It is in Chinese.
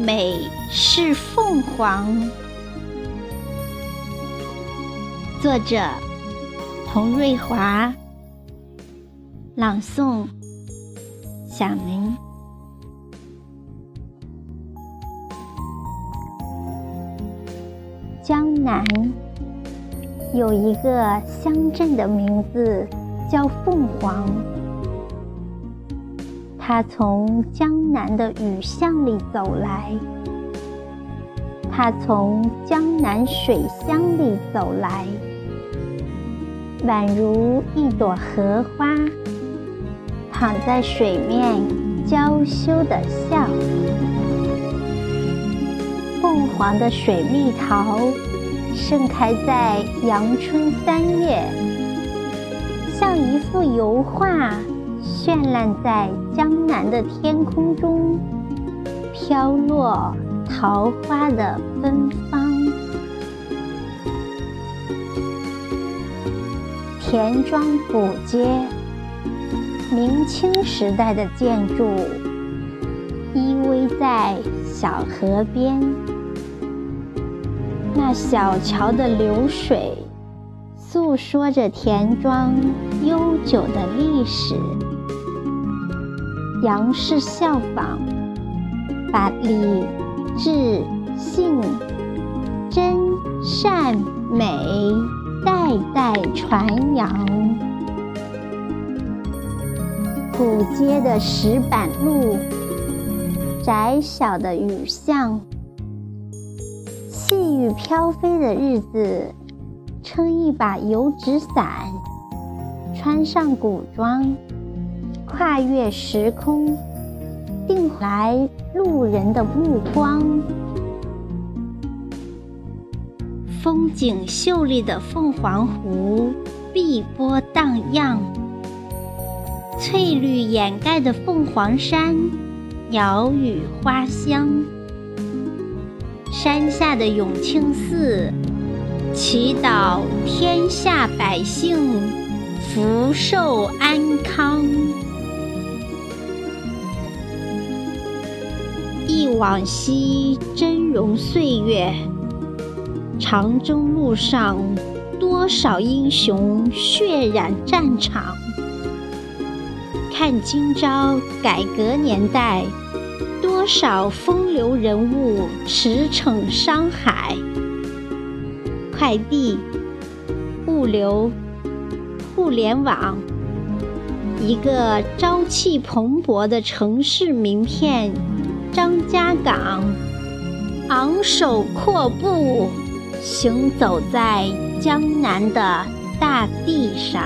美是凤凰。作者：童瑞华。朗诵：小明。江南有一个乡镇的名字叫凤凰。他从江南的雨巷里走来，他从江南水乡里走来，宛如一朵荷花，躺在水面娇羞的笑。凤凰的水蜜桃盛开在阳春三月，像一幅油画。绚烂在江南的天空中，飘落桃花的芬芳。田庄古街，明清时代的建筑，依偎在小河边。那小桥的流水，诉说着田庄悠久的历史。杨氏效仿，把礼、智、信、真、善、美代代传扬。古街的石板路，窄小的雨巷，细雨飘飞的日子，撑一把油纸伞，穿上古装。跨越时空，定来路人的目光。风景秀丽的凤凰湖，碧波荡漾；翠绿掩盖的凤凰山，鸟语花香。山下的永庆寺，祈祷天下百姓福寿安康。忆往昔峥嵘岁月，长征路上多少英雄血染战场。看今朝改革年代，多少风流人物驰骋商海。快递、物流、互联网，一个朝气蓬勃的城市名片。张家港，昂首阔步，行走在江南的大地上。